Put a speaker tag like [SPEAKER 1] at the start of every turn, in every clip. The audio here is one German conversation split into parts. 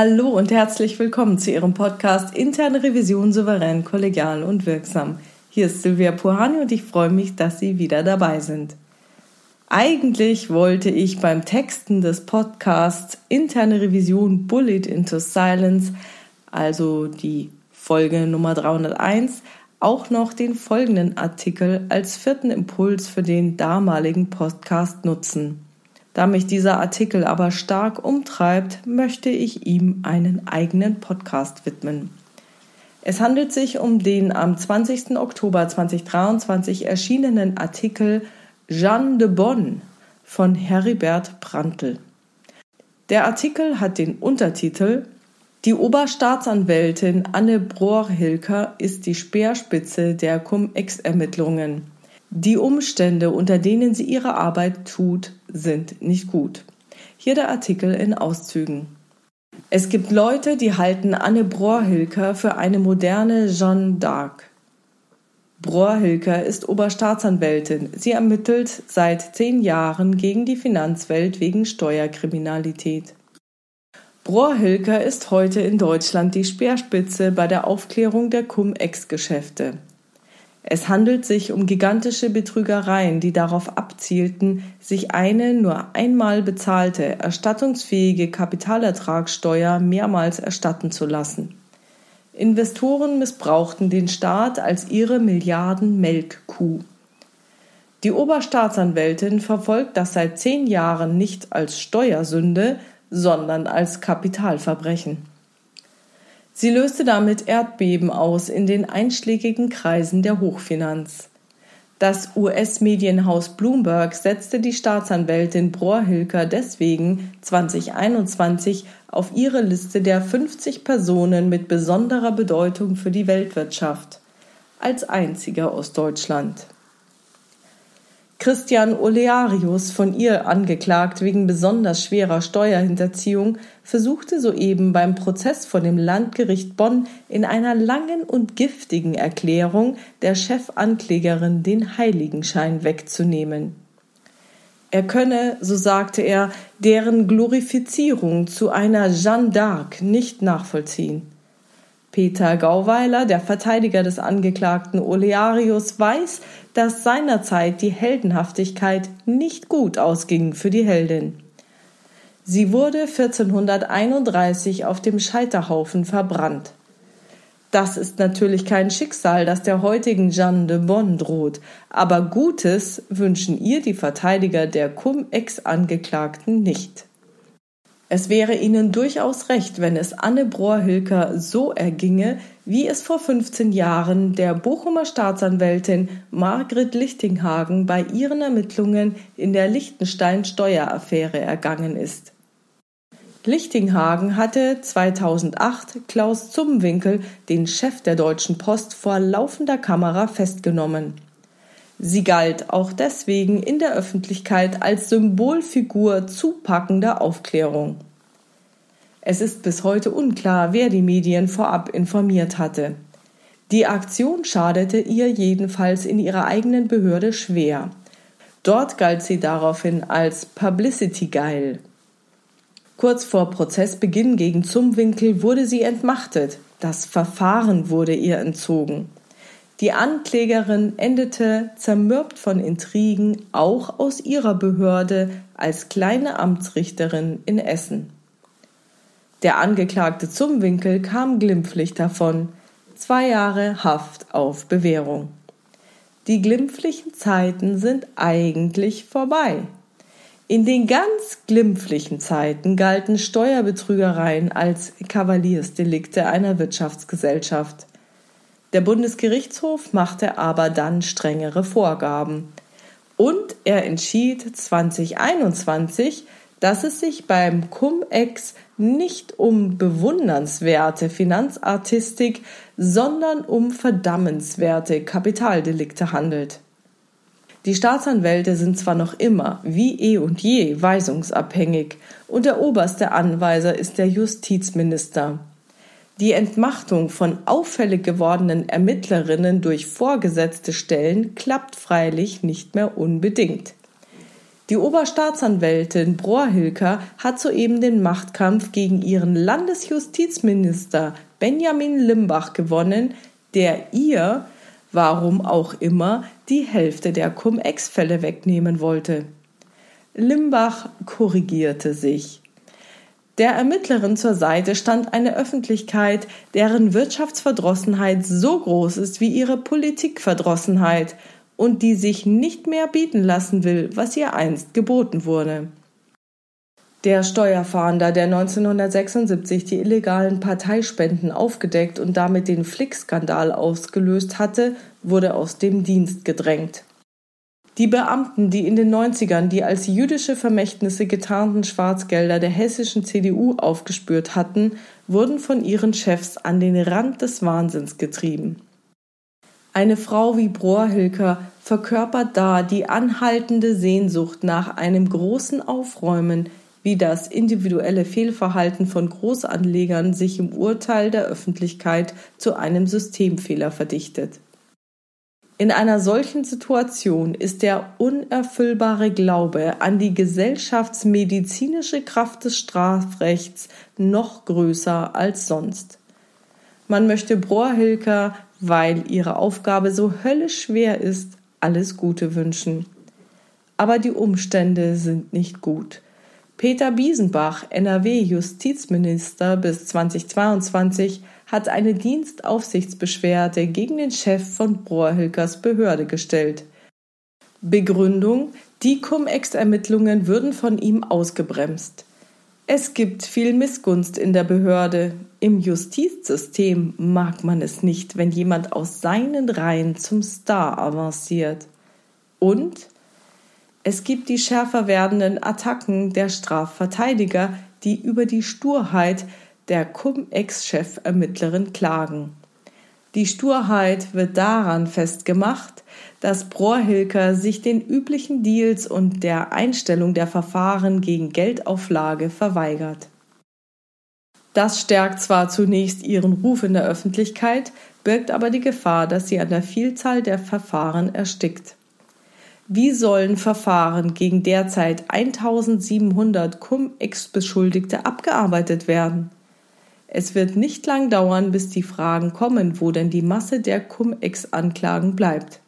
[SPEAKER 1] Hallo und herzlich willkommen zu Ihrem Podcast Interne Revision souverän, kollegial und wirksam. Hier ist Silvia Puhani und ich freue mich, dass Sie wieder dabei sind. Eigentlich wollte ich beim Texten des Podcasts Interne Revision Bullet into Silence, also die Folge Nummer 301, auch noch den folgenden Artikel als vierten Impuls für den damaligen Podcast nutzen. Da mich dieser Artikel aber stark umtreibt, möchte ich ihm einen eigenen Podcast widmen. Es handelt sich um den am 20. Oktober 2023 erschienenen Artikel Jeanne de Bonn von Heribert Prantl. Der Artikel hat den Untertitel Die Oberstaatsanwältin Anne Brohr-Hilker ist die Speerspitze der Cum-Ex-Ermittlungen. Die Umstände, unter denen sie ihre Arbeit tut, sind nicht gut. Hier der Artikel in Auszügen. Es gibt Leute, die halten Anne Brohrhilker für eine moderne Jeanne d'Arc. Brohrhilker ist Oberstaatsanwältin. Sie ermittelt seit zehn Jahren gegen die Finanzwelt wegen Steuerkriminalität. Brohrhilker ist heute in Deutschland die Speerspitze bei der Aufklärung der Cum-Ex-Geschäfte. Es handelt sich um gigantische Betrügereien, die darauf abzielten, sich eine nur einmal bezahlte, erstattungsfähige Kapitalertragssteuer mehrmals erstatten zu lassen. Investoren missbrauchten den Staat als ihre Milliarden-Melkkuh. Die Oberstaatsanwältin verfolgt das seit zehn Jahren nicht als Steuersünde, sondern als Kapitalverbrechen. Sie löste damit Erdbeben aus in den einschlägigen Kreisen der Hochfinanz. Das US-Medienhaus Bloomberg setzte die Staatsanwältin Brohr-Hilker deswegen 2021 auf ihre Liste der 50 Personen mit besonderer Bedeutung für die Weltwirtschaft, als einziger aus Deutschland. Christian Olearius, von ihr angeklagt wegen besonders schwerer Steuerhinterziehung, versuchte soeben beim Prozess vor dem Landgericht Bonn in einer langen und giftigen Erklärung der Chefanklägerin den Heiligenschein wegzunehmen. Er könne, so sagte er, deren Glorifizierung zu einer Jeanne d'Arc nicht nachvollziehen. Peter Gauweiler, der Verteidiger des Angeklagten Olearius, weiß, dass seinerzeit die Heldenhaftigkeit nicht gut ausging für die Heldin. Sie wurde 1431 auf dem Scheiterhaufen verbrannt. Das ist natürlich kein Schicksal, das der heutigen Jeanne de Bonn droht, aber Gutes wünschen ihr die Verteidiger der Cum-Ex-Angeklagten nicht. Es wäre ihnen durchaus recht, wenn es Anne Brohr-Hilker so erginge, wie es vor 15 Jahren der Bochumer Staatsanwältin Margret Lichtinghagen bei ihren Ermittlungen in der Liechtenstein-Steueraffäre ergangen ist. Lichtinghagen hatte 2008 Klaus Zumwinkel, den Chef der Deutschen Post, vor laufender Kamera festgenommen. Sie galt auch deswegen in der Öffentlichkeit als Symbolfigur zupackender Aufklärung. Es ist bis heute unklar, wer die Medien vorab informiert hatte. Die Aktion schadete ihr jedenfalls in ihrer eigenen Behörde schwer. Dort galt sie daraufhin als Publicity geil. Kurz vor Prozessbeginn gegen Zumwinkel wurde sie entmachtet. Das Verfahren wurde ihr entzogen. Die Anklägerin endete zermürbt von Intrigen auch aus ihrer Behörde als kleine Amtsrichterin in Essen. Der Angeklagte Zumwinkel kam glimpflich davon, zwei Jahre Haft auf Bewährung. Die glimpflichen Zeiten sind eigentlich vorbei. In den ganz glimpflichen Zeiten galten Steuerbetrügereien als Kavaliersdelikte einer Wirtschaftsgesellschaft. Der Bundesgerichtshof machte aber dann strengere Vorgaben. Und er entschied 2021, dass es sich beim Cum-Ex nicht um bewundernswerte Finanzartistik, sondern um verdammenswerte Kapitaldelikte handelt. Die Staatsanwälte sind zwar noch immer, wie eh und je, weisungsabhängig, und der oberste Anweiser ist der Justizminister. Die Entmachtung von auffällig gewordenen Ermittlerinnen durch vorgesetzte Stellen klappt freilich nicht mehr unbedingt. Die Oberstaatsanwältin Brohr-Hilker hat soeben den Machtkampf gegen ihren Landesjustizminister Benjamin Limbach gewonnen, der ihr, warum auch immer, die Hälfte der Cum-Ex-Fälle wegnehmen wollte. Limbach korrigierte sich. Der Ermittlerin zur Seite stand eine Öffentlichkeit, deren Wirtschaftsverdrossenheit so groß ist wie ihre Politikverdrossenheit und die sich nicht mehr bieten lassen will, was ihr einst geboten wurde. Der Steuerfahnder, der 1976 die illegalen Parteispenden aufgedeckt und damit den Flick-Skandal ausgelöst hatte, wurde aus dem Dienst gedrängt. Die Beamten, die in den 90ern die als jüdische Vermächtnisse getarnten Schwarzgelder der hessischen CDU aufgespürt hatten, wurden von ihren Chefs an den Rand des Wahnsinns getrieben. Eine Frau wie Brohrhilker verkörpert da die anhaltende Sehnsucht nach einem großen Aufräumen, wie das individuelle Fehlverhalten von Großanlegern sich im Urteil der Öffentlichkeit zu einem Systemfehler verdichtet. In einer solchen Situation ist der unerfüllbare Glaube an die gesellschaftsmedizinische Kraft des Strafrechts noch größer als sonst. Man möchte Brohrhilker, weil ihre Aufgabe so höllisch schwer ist, alles Gute wünschen. Aber die Umstände sind nicht gut. Peter Biesenbach, NRW-Justizminister bis 2022, hat eine Dienstaufsichtsbeschwerde gegen den Chef von Brohrhilkers Behörde gestellt. Begründung: Die Cum-Ex-Ermittlungen würden von ihm ausgebremst. Es gibt viel Missgunst in der Behörde. Im Justizsystem mag man es nicht, wenn jemand aus seinen Reihen zum Star avanciert. Und es gibt die schärfer werdenden Attacken der Strafverteidiger, die über die Sturheit der Cum-Ex-Chefermittlerin klagen. Die Sturheit wird daran festgemacht, dass Brohrhilker sich den üblichen Deals und der Einstellung der Verfahren gegen Geldauflage verweigert. Das stärkt zwar zunächst ihren Ruf in der Öffentlichkeit, birgt aber die Gefahr, dass sie an der Vielzahl der Verfahren erstickt. Wie sollen Verfahren gegen derzeit 1700 Cum-Ex-Beschuldigte abgearbeitet werden? Es wird nicht lang dauern, bis die Fragen kommen, wo denn die Masse der Cum-Ex-Anklagen bleibt.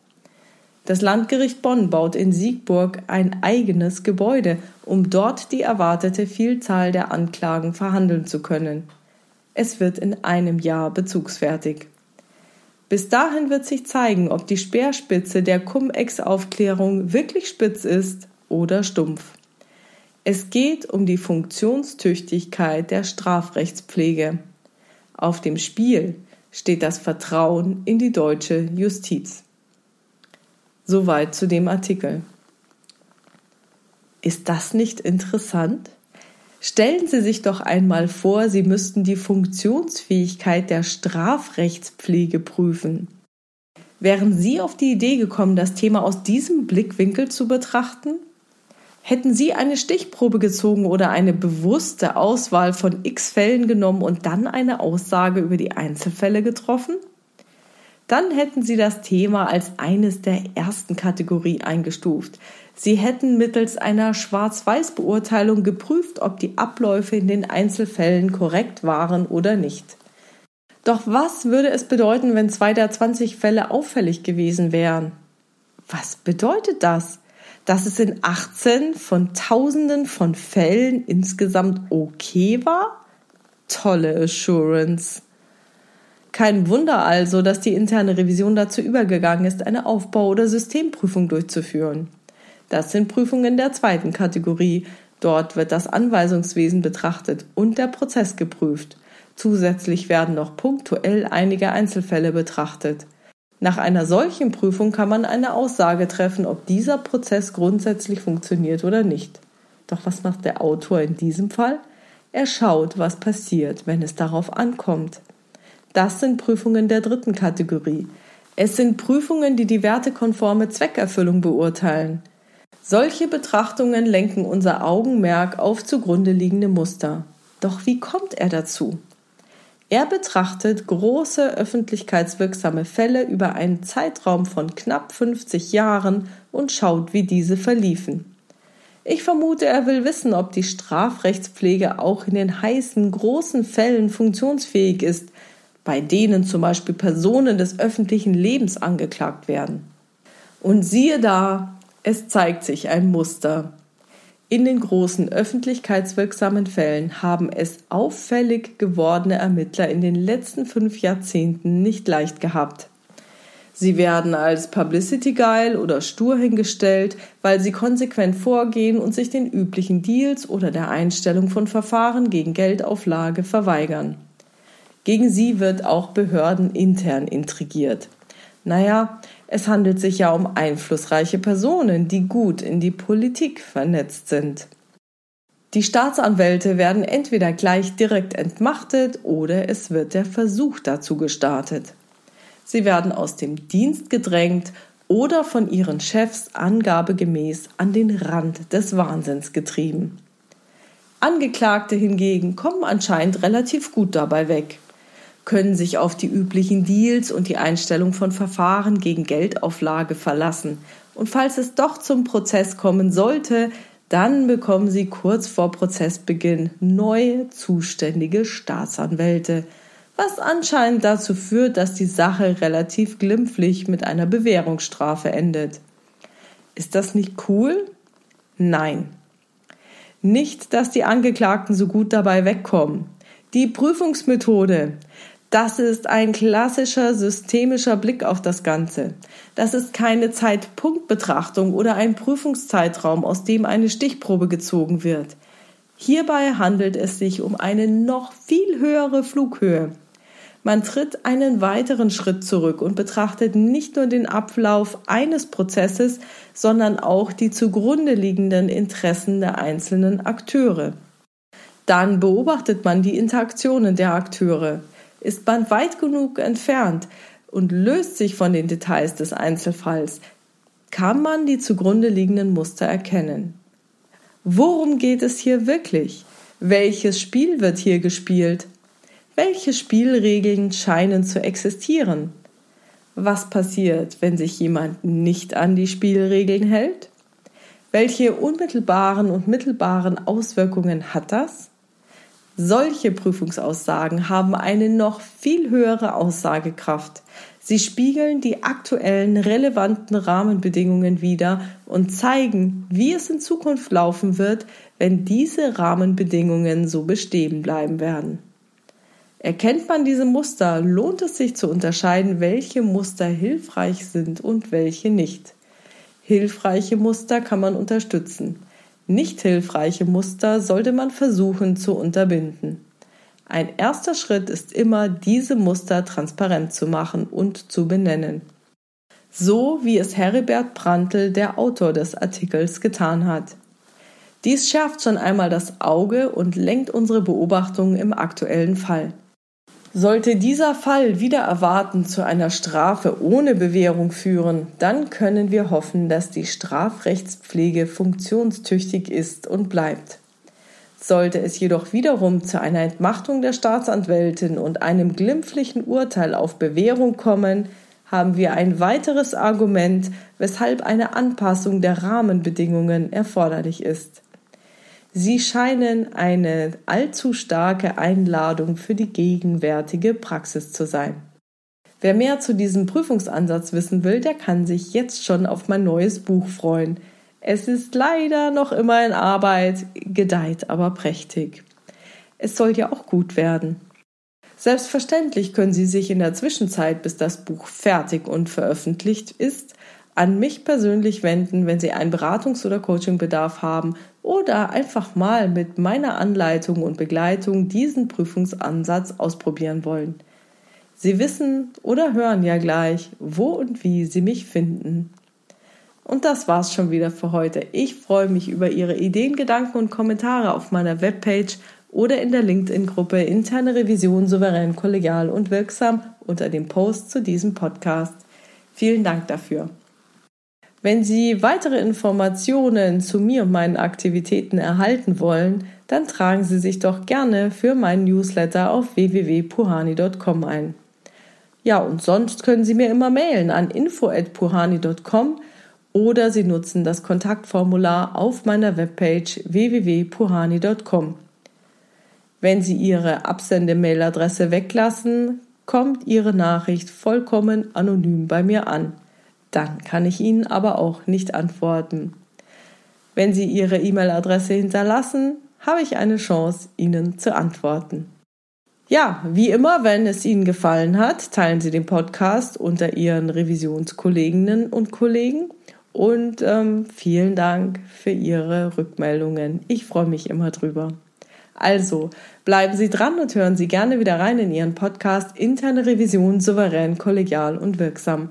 [SPEAKER 1] Das Landgericht Bonn baut in Siegburg ein eigenes Gebäude, um dort die erwartete Vielzahl der Anklagen verhandeln zu können. Es wird in einem Jahr bezugsfertig. Bis dahin wird sich zeigen, ob die Speerspitze der Cum-Ex-Aufklärung wirklich spitz ist oder stumpf. Es geht um die Funktionstüchtigkeit der Strafrechtspflege. Auf dem Spiel steht das Vertrauen in die deutsche Justiz. Soweit zu dem Artikel. Ist das nicht interessant? Stellen Sie sich doch einmal vor, Sie müssten die Funktionsfähigkeit der Strafrechtspflege prüfen. Wären Sie auf die Idee gekommen, das Thema aus diesem Blickwinkel zu betrachten? Hätten Sie eine Stichprobe gezogen oder eine bewusste Auswahl von x Fällen genommen und dann eine Aussage über die Einzelfälle getroffen? Dann hätten Sie das Thema als eines der ersten Kategorie eingestuft. Sie hätten mittels einer Schwarz-Weiß-Beurteilung geprüft, ob die Abläufe in den Einzelfällen korrekt waren oder nicht. Doch was würde es bedeuten, wenn zwei der 20 Fälle auffällig gewesen wären? Was bedeutet das? Dass es in 18 von Tausenden von Fällen insgesamt okay war? Tolle Assurance. Kein Wunder also, dass die interne Revision dazu übergegangen ist, eine Aufbau- oder Systemprüfung durchzuführen. Das sind Prüfungen der zweiten Kategorie. Dort wird das Anweisungswesen betrachtet und der Prozess geprüft. Zusätzlich werden noch punktuell einige Einzelfälle betrachtet. Nach einer solchen Prüfung kann man eine Aussage treffen, ob dieser Prozess grundsätzlich funktioniert oder nicht. Doch was macht der Autor in diesem Fall? Er schaut, was passiert, wenn es darauf ankommt. Das sind Prüfungen der dritten Kategorie. Es sind Prüfungen, die die wertekonforme Zweckerfüllung beurteilen. Solche Betrachtungen lenken unser Augenmerk auf zugrunde liegende Muster. Doch wie kommt er dazu? Er betrachtet große öffentlichkeitswirksame Fälle über einen Zeitraum von knapp 50 Jahren und schaut, wie diese verliefen. Ich vermute, er will wissen, ob die Strafrechtspflege auch in den heißen, großen Fällen funktionsfähig ist, bei denen zum Beispiel Personen des öffentlichen Lebens angeklagt werden. Und siehe da, es zeigt sich ein Muster. In den großen öffentlichkeitswirksamen Fällen haben es auffällig gewordene Ermittler in den letzten fünf Jahrzehnten nicht leicht gehabt. Sie werden als Publicity geil oder stur hingestellt, weil sie konsequent vorgehen und sich den üblichen Deals oder der Einstellung von Verfahren gegen Geldauflage verweigern. Gegen sie wird auch behördenintern intrigiert. Naja, es handelt sich ja um einflussreiche Personen, die gut in die Politik vernetzt sind. Die Staatsanwälte werden entweder gleich direkt entmachtet oder es wird der Versuch dazu gestartet sie werden aus dem Dienst gedrängt oder von ihren Chefs angabegemäß an den Rand des Wahnsinns getrieben. Angeklagte hingegen kommen anscheinend relativ gut dabei weg, können sich auf die üblichen Deals und die Einstellung von Verfahren gegen Geldauflage verlassen, und falls es doch zum Prozess kommen sollte, dann bekommen sie kurz vor Prozessbeginn neue zuständige Staatsanwälte, was anscheinend dazu führt, dass die Sache relativ glimpflich mit einer Bewährungsstrafe endet. Ist das nicht cool? Nein. Nicht, dass die Angeklagten so gut dabei wegkommen. Die Prüfungsmethode, das ist ein klassischer systemischer Blick auf das Ganze. Das ist keine Zeitpunktbetrachtung oder ein Prüfungszeitraum, aus dem eine Stichprobe gezogen wird. Hierbei handelt es sich um eine noch viel höhere Flughöhe. Man tritt einen weiteren Schritt zurück und betrachtet nicht nur den Ablauf eines Prozesses, sondern auch die zugrunde liegenden Interessen der einzelnen Akteure. Dann beobachtet man die Interaktionen der Akteure. Ist man weit genug entfernt und löst sich von den Details des Einzelfalls, kann man die zugrunde liegenden Muster erkennen. Worum geht es hier wirklich? Welches Spiel wird hier gespielt? Welche Spielregeln scheinen zu existieren? Was passiert, wenn sich jemand nicht an die Spielregeln hält? Welche unmittelbaren und mittelbaren Auswirkungen hat das? Solche Prüfungsaussagen haben eine noch viel höhere Aussagekraft. Sie spiegeln die aktuellen relevanten Rahmenbedingungen wider und zeigen, wie es in Zukunft laufen wird, wenn diese Rahmenbedingungen so bestehen bleiben werden. Erkennt man diese Muster, lohnt es sich zu unterscheiden, welche Muster hilfreich sind und welche nicht. Hilfreiche Muster kann man unterstützen. Nicht hilfreiche Muster sollte man versuchen zu unterbinden. Ein erster Schritt ist immer, diese Muster transparent zu machen und zu benennen. So wie es Heribert Prantl, der Autor des Artikels, getan hat. Dies schärft schon einmal das Auge und lenkt unsere Beobachtungen im aktuellen Fall. Sollte dieser Fall wieder erwarten zu einer Strafe ohne Bewährung führen, dann können wir hoffen, dass die Strafrechtspflege funktionstüchtig ist und bleibt. Sollte es jedoch wiederum zu einer Entmachtung der Staatsanwältin und einem glimpflichen Urteil auf Bewährung kommen, haben wir ein weiteres Argument, weshalb eine Anpassung der Rahmenbedingungen erforderlich ist. Sie scheinen eine allzu starke Einladung für die gegenwärtige Praxis zu sein. Wer mehr zu diesem Prüfungsansatz wissen will, der kann sich jetzt schon auf mein neues Buch freuen. Es ist leider noch immer in Arbeit, gedeiht aber prächtig. Es soll ja auch gut werden. Selbstverständlich können Sie sich in der Zwischenzeit, bis das Buch fertig und veröffentlicht ist, an mich persönlich wenden, wenn Sie einen Beratungs- oder Coachingbedarf haben oder einfach mal mit meiner Anleitung und Begleitung diesen Prüfungsansatz ausprobieren wollen. Sie wissen oder hören ja gleich, wo und wie Sie mich finden. Und das war's schon wieder für heute. Ich freue mich über Ihre Ideen, Gedanken und Kommentare auf meiner Webpage oder in der LinkedIn-Gruppe Interne Revision souverän, kollegial und wirksam unter dem Post zu diesem Podcast. Vielen Dank dafür. Wenn Sie weitere Informationen zu mir und meinen Aktivitäten erhalten wollen, dann tragen Sie sich doch gerne für meinen Newsletter auf www.puhani.com ein. Ja, und sonst können Sie mir immer mailen an info@puhani.com oder Sie nutzen das Kontaktformular auf meiner Webpage www.puhani.com. Wenn Sie Ihre Absendemailadresse weglassen, kommt Ihre Nachricht vollkommen anonym bei mir an. Dann kann ich Ihnen aber auch nicht antworten. Wenn Sie Ihre E-Mail-Adresse hinterlassen, habe ich eine Chance, Ihnen zu antworten. Ja, wie immer, wenn es Ihnen gefallen hat, teilen Sie den Podcast unter Ihren Revisionskolleginnen und Kollegen. Und ähm, vielen Dank für Ihre Rückmeldungen. Ich freue mich immer drüber. Also, bleiben Sie dran und hören Sie gerne wieder rein in Ihren Podcast Interne Revision souverän, kollegial und wirksam.